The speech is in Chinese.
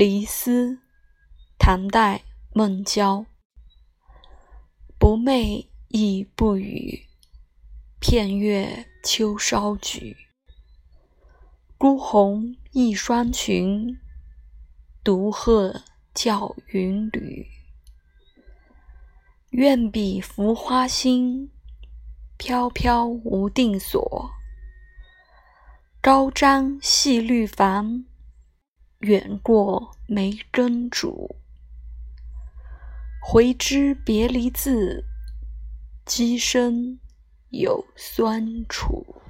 离思，唐代孟郊。不寐亦不语，片月秋稍举。孤鸿一双群，独鹤叫云旅。愿比浮花心，飘飘无定所。高张细绿房。远过梅根渚，回知别离字，机声有酸楚。